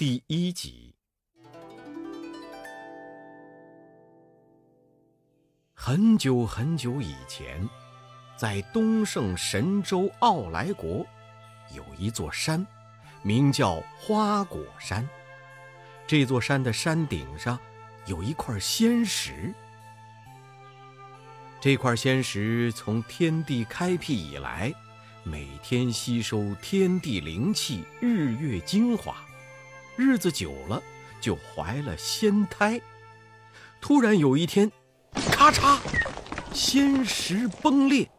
第一集。很久很久以前，在东胜神州傲来国，有一座山，名叫花果山。这座山的山顶上有一块仙石。这块仙石从天地开辟以来，每天吸收天地灵气、日月精华，日子久了就怀了仙胎。突然有一天，咔嚓，仙石崩裂，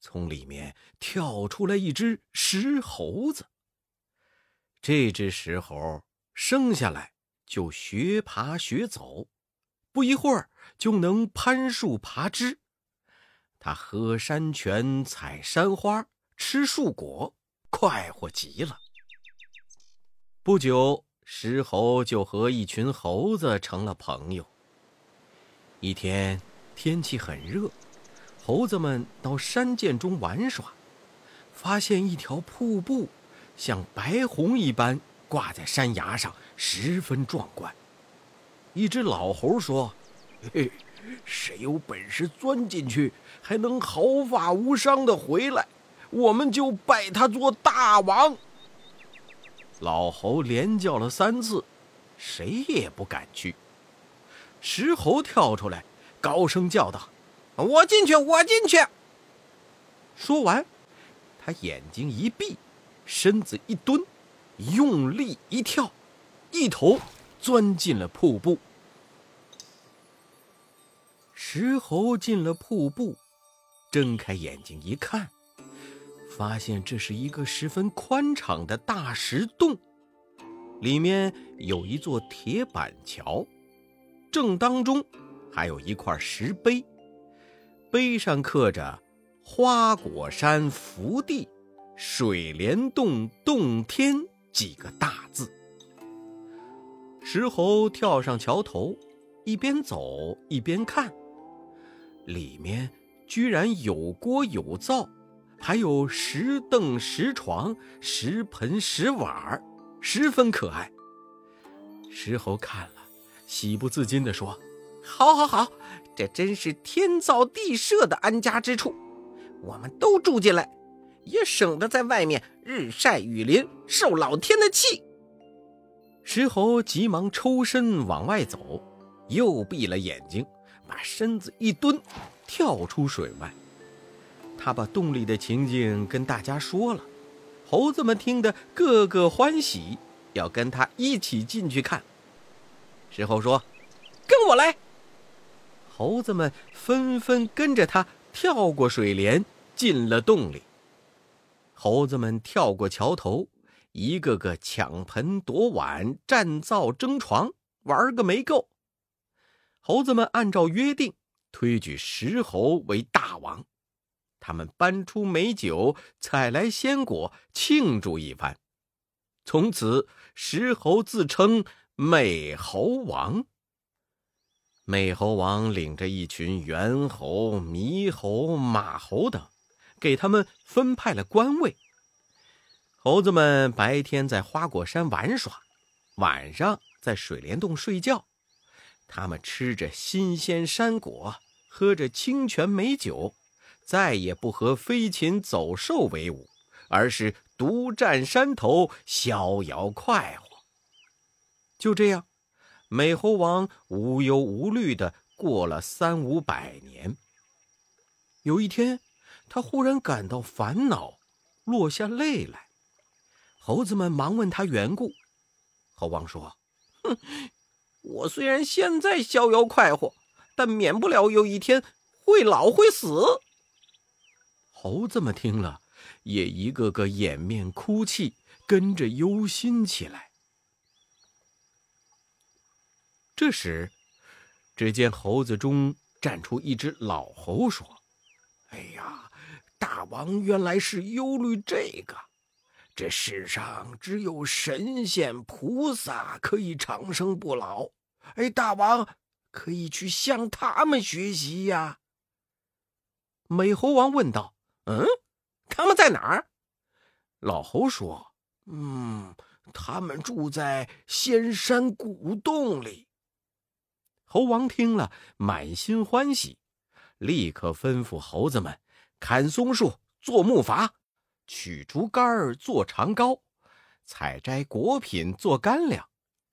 从里面跳出来一只石猴子。这只石猴生下来就学爬学走，不一会儿。就能攀树爬枝，他喝山泉，采山花，吃树果，快活极了。不久，石猴就和一群猴子成了朋友。一天，天气很热，猴子们到山涧中玩耍，发现一条瀑布，像白虹一般挂在山崖上，十分壮观。一只老猴说。嘿，谁有本事钻进去，还能毫发无伤的回来，我们就拜他做大王。老猴连叫了三次，谁也不敢去。石猴跳出来，高声叫道：“我进去，我进去！”说完，他眼睛一闭，身子一蹲，用力一跳，一头钻进了瀑布。石猴进了瀑布，睁开眼睛一看，发现这是一个十分宽敞的大石洞，里面有一座铁板桥，正当中还有一块石碑，碑上刻着“花果山福地，水帘洞洞天”几个大字。石猴跳上桥头，一边走一边看。里面居然有锅有灶，还有石凳石床、石盆石碗十分可爱。石猴看了，喜不自禁地说：“好，好，好，这真是天造地设的安家之处。我们都住进来，也省得在外面日晒雨淋，受老天的气。”石猴急忙抽身往外走，又闭了眼睛。把身子一蹲，跳出水外。他把洞里的情景跟大家说了，猴子们听得个个欢喜，要跟他一起进去看。石猴说：“跟我来。”猴子们纷纷跟着他跳过水帘，进了洞里。猴子们跳过桥头，一个个抢盆夺碗、占灶争床，玩个没够。猴子们按照约定推举石猴为大王，他们搬出美酒，采来鲜果，庆祝一番。从此，石猴自称美猴王。美猴王领着一群猿猴、猕猴、马猴等，给他们分派了官位。猴子们白天在花果山玩耍，晚上在水帘洞睡觉。他们吃着新鲜山果，喝着清泉美酒，再也不和飞禽走兽为伍，而是独占山头，逍遥快活。就这样，美猴王无忧无虑的过了三五百年。有一天，他忽然感到烦恼，落下泪来。猴子们忙问他缘故，猴王说：“哼。”我虽然现在逍遥快活，但免不了有一天会老会死。猴子们听了，也一个个掩面哭泣，跟着忧心起来。这时，只见猴子中站出一只老猴，说：“哎呀，大王原来是忧虑这个。这世上只有神仙菩萨可以长生不老。”哎，大王可以去向他们学习呀。美猴王问道：“嗯，他们在哪儿？”老猴说：“嗯，他们住在仙山古洞里。猴王听了，满心欢喜，立刻吩咐猴子们砍松树做木筏，取竹竿做长篙，采摘果品做干粮，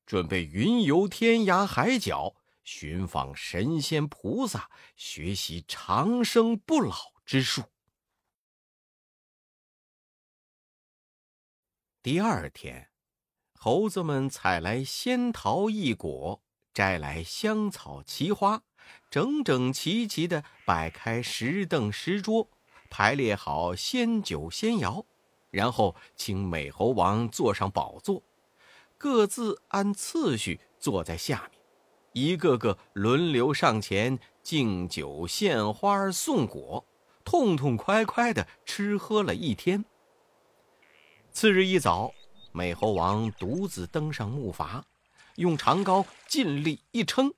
准备云游天涯海角，寻访神仙菩萨，学习长生不老之术。第二天，猴子们采来仙桃异果，摘来香草奇花，整整齐齐的摆开石凳石桌，排列好仙酒仙肴，然后请美猴王坐上宝座，各自按次序坐在下面，一个个轮流上前敬酒献花送果，痛痛快快的吃喝了一天。次日一早，美猴王独自登上木筏，用长篙尽力一撑，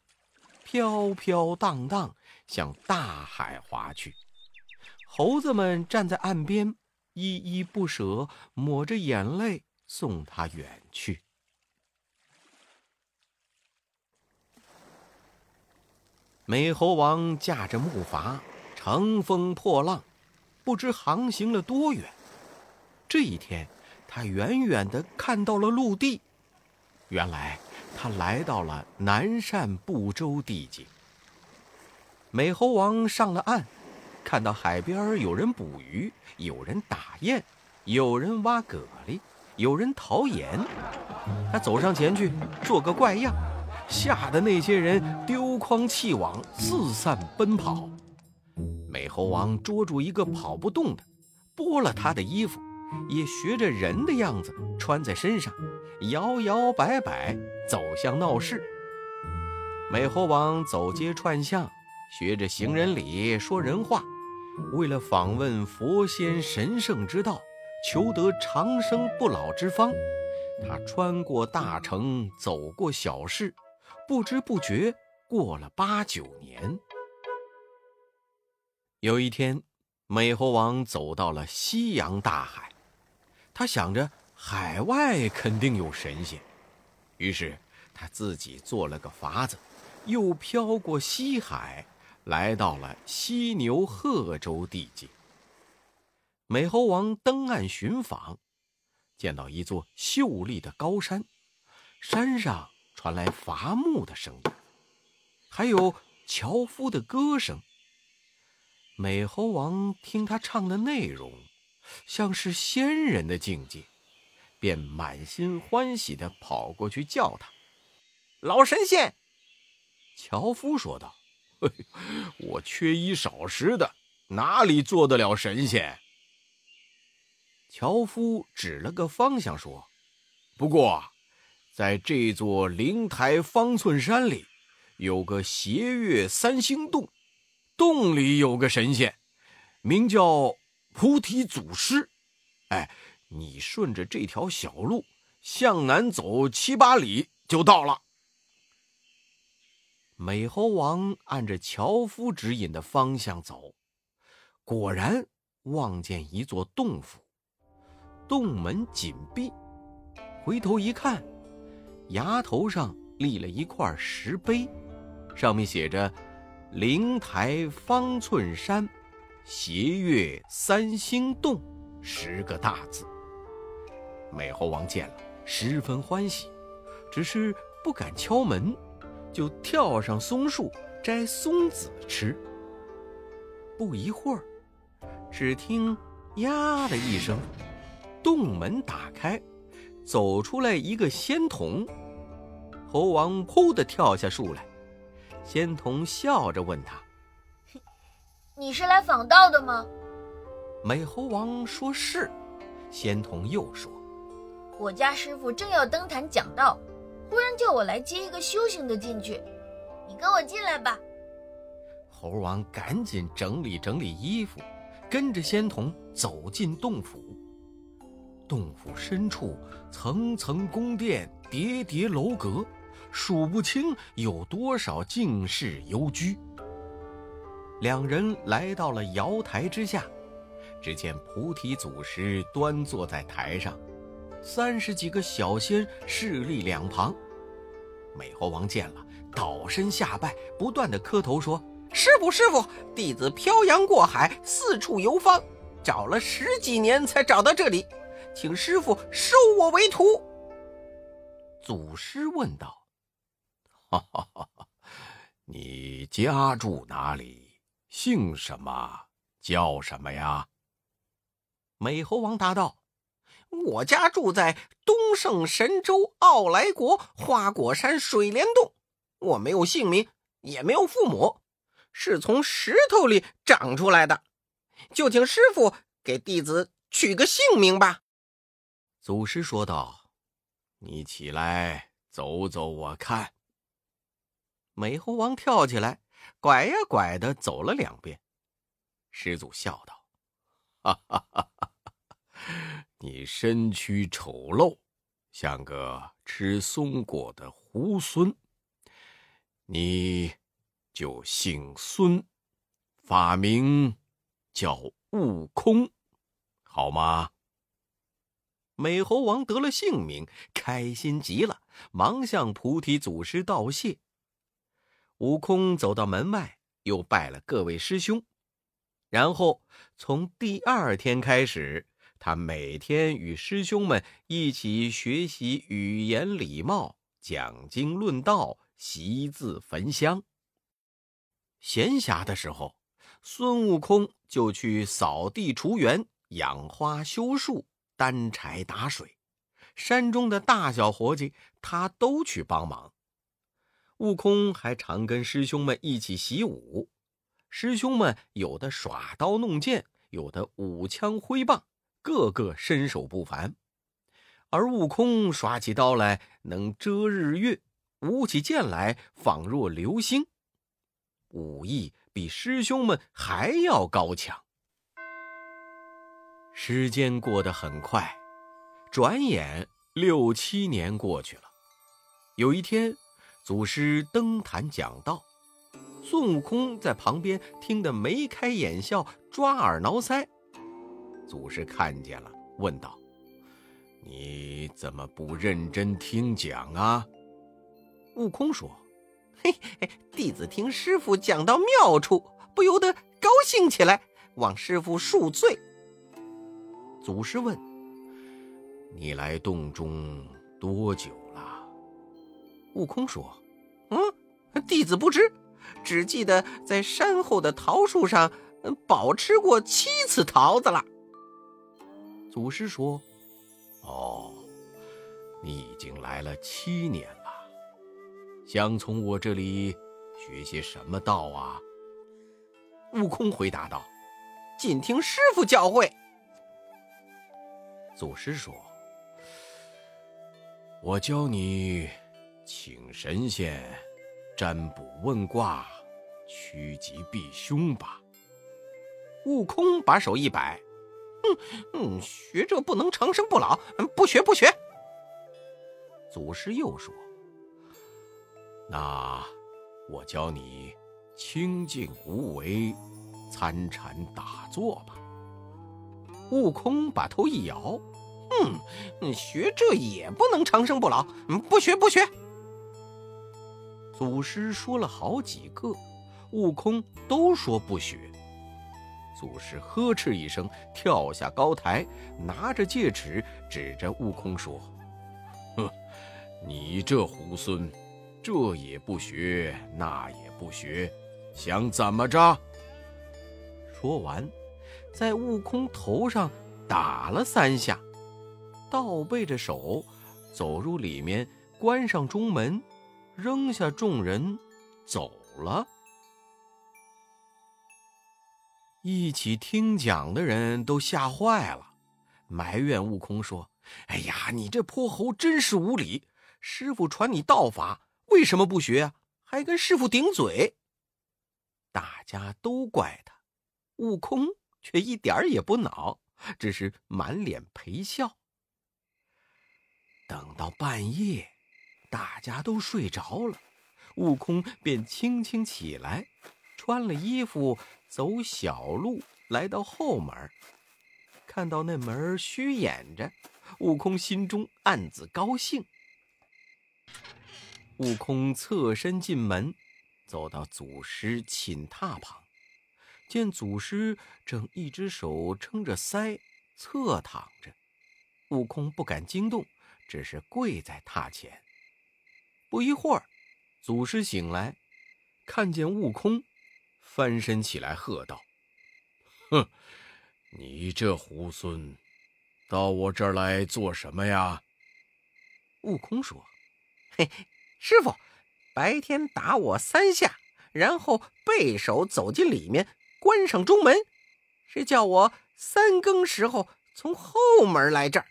飘飘荡荡向大海划去。猴子们站在岸边，依依不舍，抹着眼泪送他远去。美猴王驾着木筏，乘风破浪，不知航行了多远。这一天。他远远的看到了陆地，原来他来到了南赡部洲地界。美猴王上了岸，看到海边有人捕鱼，有人打雁，有人挖蛤蜊，有人淘盐。他走上前去做个怪样，吓得那些人丢筐弃网，四散奔跑。美猴王捉住一个跑不动的，剥了他的衣服。也学着人的样子穿在身上，摇摇摆摆走向闹市。美猴王走街串巷，学着行人礼说人话。为了访问佛仙神圣之道，求得长生不老之方，他穿过大城，走过小市，不知不觉过了八九年。有一天，美猴王走到了西洋大海。他想着海外肯定有神仙，于是他自己做了个筏子，又飘过西海，来到了犀牛贺州地界。美猴王登岸寻访，见到一座秀丽的高山，山上传来伐木的声音，还有樵夫的歌声。美猴王听他唱的内容。像是仙人的境界，便满心欢喜的跑过去叫他：“老神仙！”樵夫说道：“我缺衣少食的，哪里做得了神仙？”樵夫指了个方向说：“不过，在这座灵台方寸山里，有个斜月三星洞，洞里有个神仙，名叫……”菩提祖师，哎，你顺着这条小路向南走七八里就到了。美猴王按着樵夫指引的方向走，果然望见一座洞府，洞门紧闭。回头一看，崖头上立了一块石碑，上面写着“灵台方寸山”。斜月三星洞，十个大字。美猴王见了，十分欢喜，只是不敢敲门，就跳上松树摘松子吃。不一会儿，只听“呀”的一声，洞门打开，走出来一个仙童。猴王扑的跳下树来，仙童笑着问他。你是来访道的吗？美猴王说是。仙童又说：“我家师傅正要登坛讲道，忽然叫我来接一个修行的进去。你跟我进来吧。”猴王赶紧整理整理衣服，跟着仙童走进洞府。洞府深处层层宫殿，叠叠楼阁，数不清有多少进士游居。两人来到了瑶台之下，只见菩提祖师端坐在台上，三十几个小仙势力两旁。美猴王见了，倒身下拜，不断的磕头说：“师傅，师傅，弟子漂洋过海，四处游方，找了十几年才找到这里，请师傅收我为徒。”祖师问道：“哈哈哈哈，你家住哪里？姓什么？叫什么呀？”美猴王答道。我家住在东胜神州傲来国花果山水帘洞，我没有姓名，也没有父母，是从石头里长出来的。就请师傅给弟子取个姓名吧。”祖师说道，“你起来走走，我看。”美猴王跳起来，拐呀拐的走了两遍。师祖笑道：“哈哈哈哈哈！”你身躯丑陋，像个吃松果的猢狲。你就姓孙，法名叫悟空，好吗？美猴王得了姓名，开心极了，忙向菩提祖师道谢。悟空走到门外，又拜了各位师兄，然后从第二天开始。他每天与师兄们一起学习语言礼貌、讲经论道、习字焚香。闲暇的时候，孙悟空就去扫地除园、养花修树、担柴打水，山中的大小活计他都去帮忙。悟空还常跟师兄们一起习武，师兄们有的耍刀弄剑，有的舞枪挥棒。个个身手不凡，而悟空耍起刀来能遮日月，舞起剑来仿若流星，武艺比师兄们还要高强。时间过得很快，转眼六七年过去了。有一天，祖师登坛讲道，孙悟空在旁边听得眉开眼笑，抓耳挠腮。祖师看见了，问道：“你怎么不认真听讲啊？”悟空说：“嘿，弟子听师傅讲到妙处，不由得高兴起来，望师傅恕罪。”祖师问：“你来洞中多久？”悟空说：“嗯，弟子不知，只记得在山后的桃树上，饱吃过七次桃子了。”祖师说：“哦，你已经来了七年了，想从我这里学些什么道啊？”悟空回答道：“尽听师傅教诲。”祖师说：“我教你请神仙占卜问卦，趋吉避凶吧。”悟空把手一摆。嗯嗯，学这不能长生不老，不学不学。祖师又说：“那我教你清静无为，参禅打坐吧。”悟空把头一摇：“嗯，学这也不能长生不老，不学不学。”祖师说了好几个，悟空都说不学。祖师呵斥一声，跳下高台，拿着戒尺指着悟空说：“哼，你这猢狲，这也不学，那也不学，想怎么着？”说完，在悟空头上打了三下，倒背着手走入里面，关上中门，扔下众人，走了。一起听讲的人都吓坏了，埋怨悟空说：“哎呀，你这泼猴真是无礼！师傅传你道法，为什么不学啊？还跟师傅顶嘴。”大家都怪他，悟空却一点也不恼，只是满脸陪笑。等到半夜，大家都睡着了，悟空便轻轻起来，穿了衣服。走小路来到后门，看到那门虚掩着，悟空心中暗自高兴。悟空侧身进门，走到祖师寝榻旁，见祖师正一只手撑着腮，侧躺着。悟空不敢惊动，只是跪在榻前。不一会儿，祖师醒来，看见悟空，翻身起来，喝道：“哼，你这猢狲，到我这儿来做什么呀？”悟空说：“嘿，师傅，白天打我三下，然后背手走进里面，关上中门，是叫我三更时候从后门来这儿。”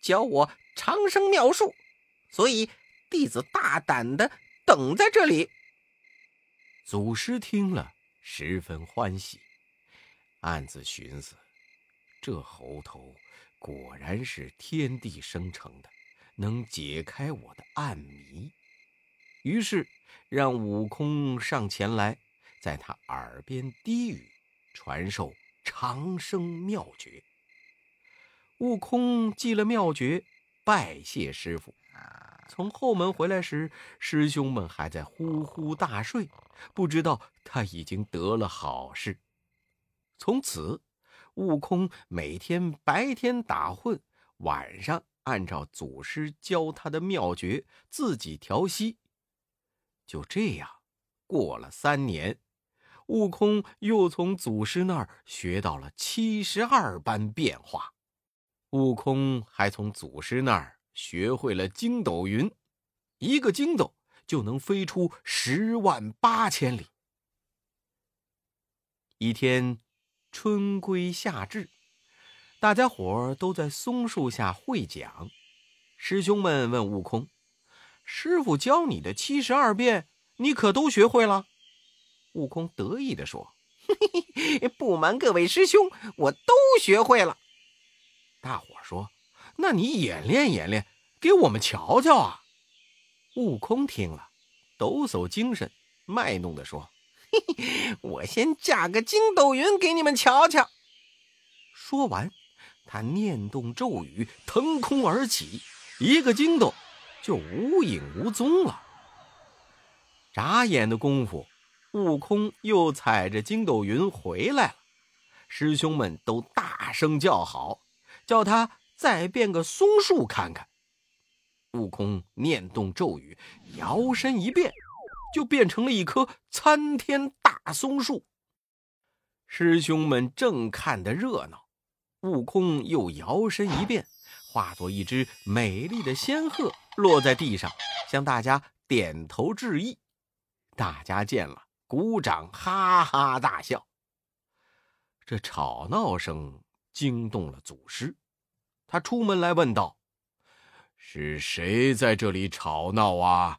教我长生妙术，所以弟子大胆的等在这里。祖师听了十分欢喜，暗自寻思：这猴头果然是天地生成的，能解开我的暗谜。于是让悟空上前来，在他耳边低语，传授长生妙诀。悟空记了妙诀，拜谢师傅。从后门回来时，师兄们还在呼呼大睡，不知道他已经得了好事。从此，悟空每天白天打混，晚上按照祖师教他的妙诀自己调息。就这样，过了三年，悟空又从祖师那儿学到了七十二般变化。悟空还从祖师那儿学会了筋斗云，一个筋斗就能飞出十万八千里。一天，春归夏至，大家伙都在松树下会讲。师兄们问悟空：“师傅教你的七十二变，你可都学会了？”悟空得意地说：“嘿嘿，不瞒各位师兄，我都学会了。”大伙说：“那你演练演练，给我们瞧瞧啊！”悟空听了，抖擞精神，卖弄的说：“嘿嘿，我先架个筋斗云给你们瞧瞧。”说完，他念动咒语，腾空而起，一个筋斗就无影无踪了。眨眼的功夫，悟空又踩着筋斗云回来了。师兄们都大声叫好。叫他再变个松树看看。悟空念动咒语，摇身一变，就变成了一棵参天大松树。师兄们正看得热闹，悟空又摇身一变，化作一只美丽的仙鹤，落在地上，向大家点头致意。大家见了，鼓掌，哈哈大笑。这吵闹声。惊动了祖师，他出门来问道：“是谁在这里吵闹啊？”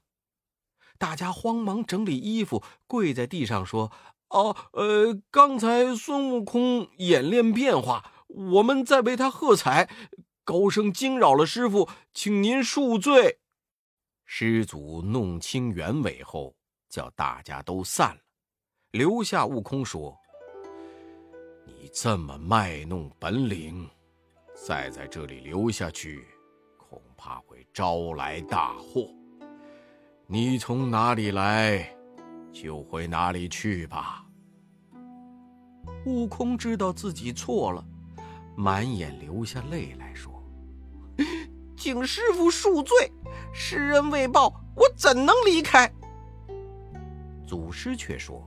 大家慌忙整理衣服，跪在地上说：“哦，呃，刚才孙悟空演练变化，我们在为他喝彩，高声惊扰了师傅，请您恕罪。”师祖弄清原委后，叫大家都散了，留下悟空说。你这么卖弄本领，再在这里留下去，恐怕会招来大祸。你从哪里来，就回哪里去吧。悟空知道自己错了，满眼流下泪来说：“请师傅恕罪，施恩未报，我怎能离开？”祖师却说：“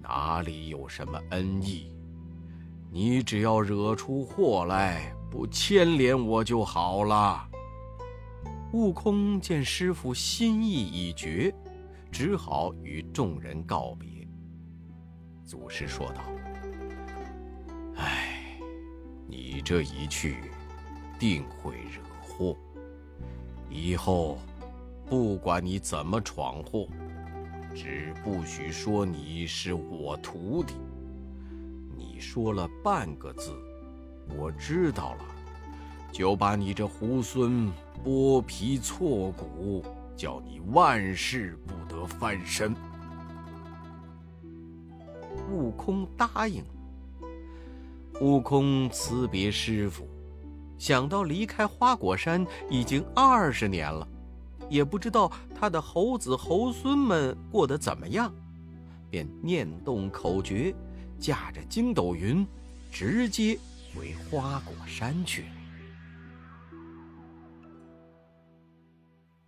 哪里有什么恩义？”你只要惹出祸来，不牵连我就好了。悟空见师傅心意已决，只好与众人告别。祖师说道：“哎，你这一去，定会惹祸。以后，不管你怎么闯祸，只不许说你是我徒弟。”说了半个字，我知道了，就把你这猢狲剥皮挫骨，叫你万事不得翻身。悟空答应。悟空辞别师傅，想到离开花果山已经二十年了，也不知道他的猴子猴孙们过得怎么样，便念动口诀，驾着筋斗云，直接回花果山去。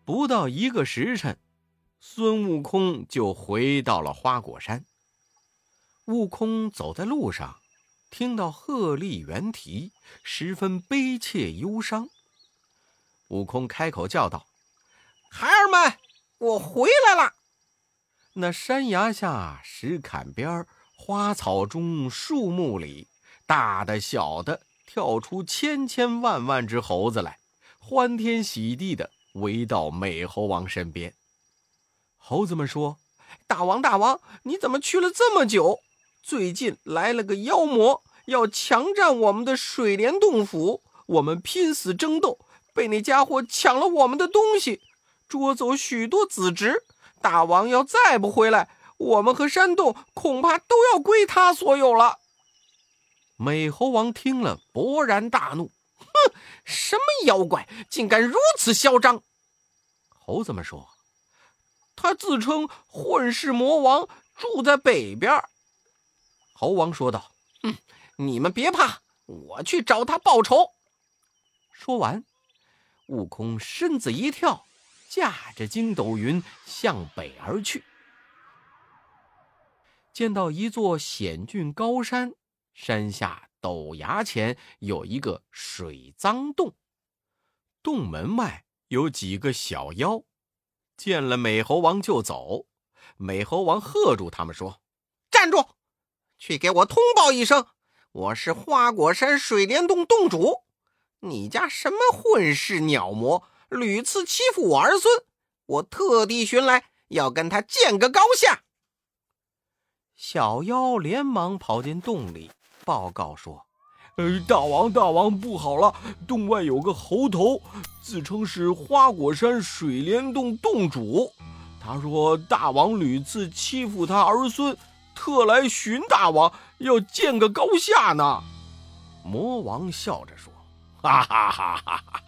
不到一个时辰，孙悟空就回到了花果山。悟空走在路上。听到鹤唳猿啼，十分悲切忧伤。悟空开口叫道：“孩儿们，我回来了！”那山崖下、石坎边、花草中、树木里，大的、小的，跳出千千万万只猴子来，欢天喜地的围到美猴王身边。猴子们说：“大王，大王，你怎么去了这么久？”最近来了个妖魔，要强占我们的水帘洞府，我们拼死争斗，被那家伙抢了我们的东西，捉走许多子侄。大王要再不回来，我们和山洞恐怕都要归他所有了。美猴王听了，勃然大怒：“哼，什么妖怪，竟敢如此嚣张！”猴子们说：“他自称混世魔王，住在北边。”猴王说道：“哼，你们别怕，我去找他报仇。”说完，悟空身子一跳，驾着筋斗云向北而去。见到一座险峻高山，山下陡崖前有一个水脏洞，洞门外有几个小妖，见了美猴王就走。美猴王喝住他们说：“站住！”去给我通报一声，我是花果山水帘洞洞主。你家什么混世鸟魔，屡次欺负我儿孙，我特地寻来，要跟他见个高下。小妖连忙跑进洞里，报告说：“呃，大王，大王，不好了！洞外有个猴头，自称是花果山水帘洞洞主。他说大王屡次欺负他儿孙。”特来寻大王，要见个高下呢。魔王笑着说：“哈哈哈哈哈！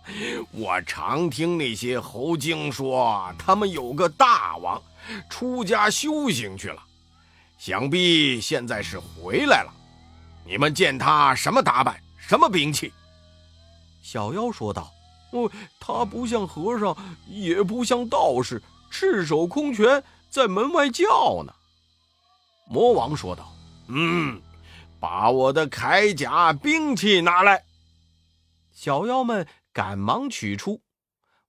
我常听那些猴精说，他们有个大王出家修行去了，想必现在是回来了。你们见他什么打扮，什么兵器？”小妖说道：“哦，他不像和尚，也不像道士，赤手空拳在门外叫呢。”魔王说道：“嗯，把我的铠甲兵器拿来。”小妖们赶忙取出。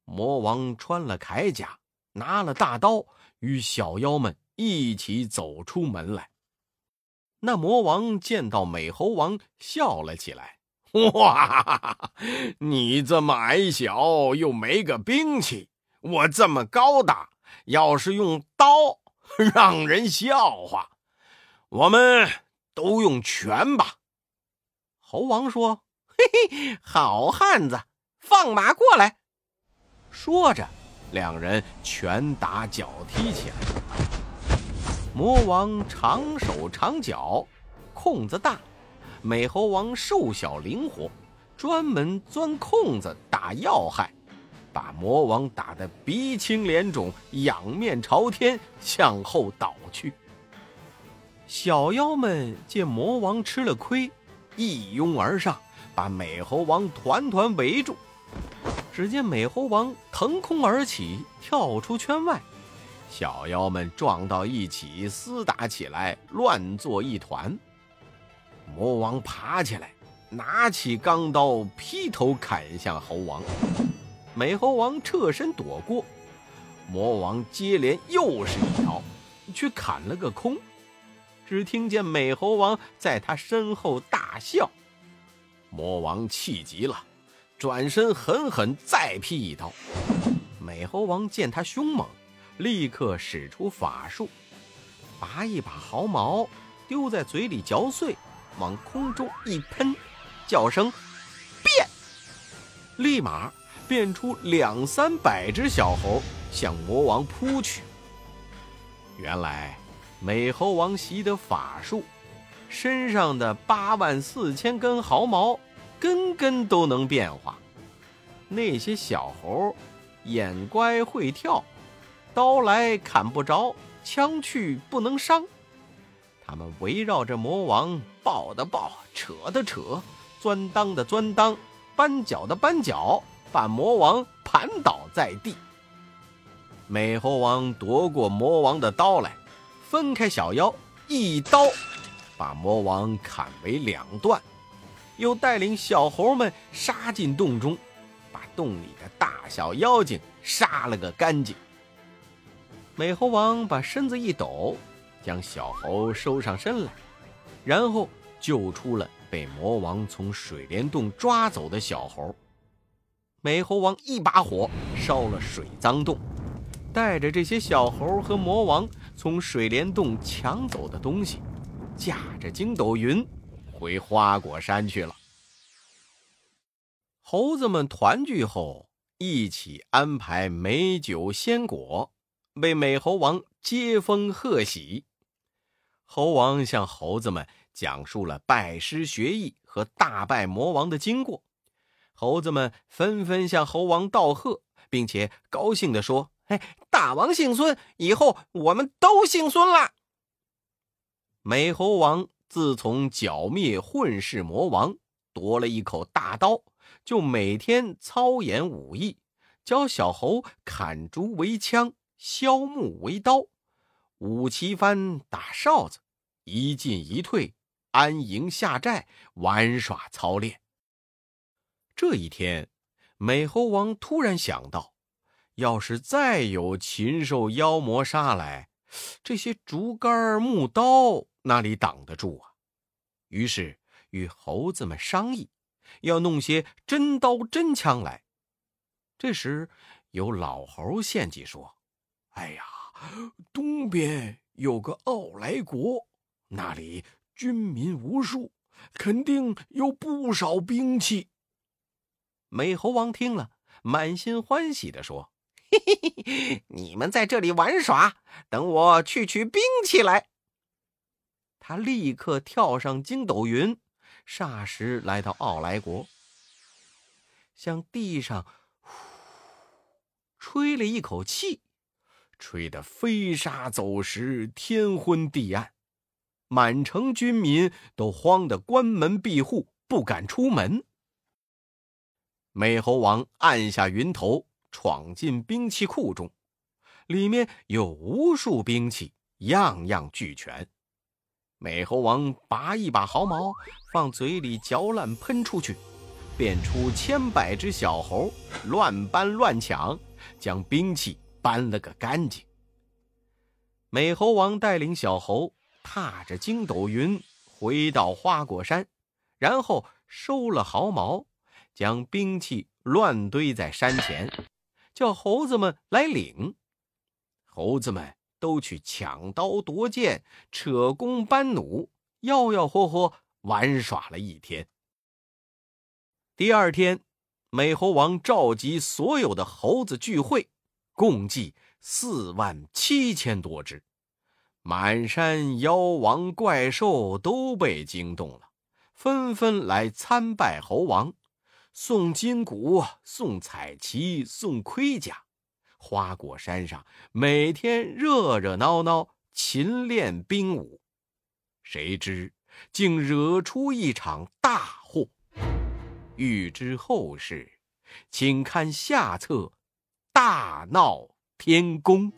魔王穿了铠甲，拿了大刀，与小妖们一起走出门来。那魔王见到美猴王，笑了起来：“哇，你这么矮小，又没个兵器；我这么高大，要是用刀，让人笑话。”我们都用拳吧。猴王说：“嘿嘿，好汉子，放马过来。”说着，两人拳打脚踢起来。魔王长手长脚，空子大；美猴王瘦小灵活，专门钻空子打要害，把魔王打得鼻青脸肿，仰面朝天，向后倒去。小妖们见魔王吃了亏，一拥而上，把美猴王团团围住。只见美猴王腾空而起，跳出圈外，小妖们撞到一起，厮打起来，乱作一团。魔王爬起来，拿起钢刀，劈头砍向猴王。美猴王侧身躲过，魔王接连又是一刀，却砍了个空。只听见美猴王在他身后大笑，魔王气急了，转身狠狠再劈一刀。美猴王见他凶猛，立刻使出法术，拔一把毫毛丢在嘴里嚼碎，往空中一喷，叫声“变”，立马变出两三百只小猴向魔王扑去。原来。美猴王习得法术，身上的八万四千根毫毛根根都能变化。那些小猴，眼乖会跳，刀来砍不着，枪去不能伤。他们围绕着魔王，抱的抱，扯的扯，钻裆的钻裆，扳脚的扳脚，把魔王盘倒在地。美猴王夺过魔王的刀来，分开小妖，一刀把魔王砍为两段，又带领小猴们杀进洞中，把洞里的大小妖精杀了个干净。美猴王把身子一抖。将小猴收上身来，然后救出了被魔王从水帘洞抓走的小猴。美猴王一把火烧了水脏洞，带着这些小猴和魔王从水帘洞抢走的东西，驾着筋斗云回花果山去了。猴子们团聚后，一起安排美酒鲜果，为美猴王接风贺喜。猴王向猴子们讲述了拜师学艺和大败魔王的经过，猴子们纷纷向猴王道贺，并且高兴地说：“哎，大王姓孙，以后我们都姓孙了。”美猴王自从剿灭混世魔王，夺了一口大刀，就每天操演武艺，教小猴砍竹为枪，削木为刀。舞旗幡，打哨子，一进一退，安营下寨，玩耍操练。这一天，美猴王突然想到，要是再有禽兽妖魔杀来，这些竹竿木刀哪里挡得住啊？于是与猴子们商议，要弄些真刀真枪来。这时，有老猴献计说：“哎呀！”东边有个奥莱国，那里军民无数，肯定有不少兵器。美猴王听了，满心欢喜的说：“嘿嘿嘿，你们在这里玩耍，等我去取兵器来。”他立刻跳上筋斗云，霎时来到奥莱国，向地上呼吹了一口气。吹得飞沙走石，天昏地暗，满城军民都慌得关门闭户，不敢出门。美猴王按下云头，闯进兵器库中，里面有无数兵器，样样俱全。美猴王拔一把毫毛，放嘴里嚼烂，喷出去，变出千百只小猴，乱搬乱抢，将兵器。搬了个干净。美猴王带领小猴踏着筋斗云回到花果山，然后收了毫毛，将兵器乱堆在山前，叫猴子们来领。猴子们都去抢刀夺剑、扯弓搬弩，吆吆喝喝玩耍了一天。第二天，美猴王召集所有的猴子聚会。共计四万七千多只，满山妖王怪兽都被惊动了，纷纷来参拜猴王，送金鼓，送彩旗，送盔甲。花果山上每天热热闹闹，勤练兵武，谁知竟惹出一场大祸。欲知后事，请看下册。大闹天宫。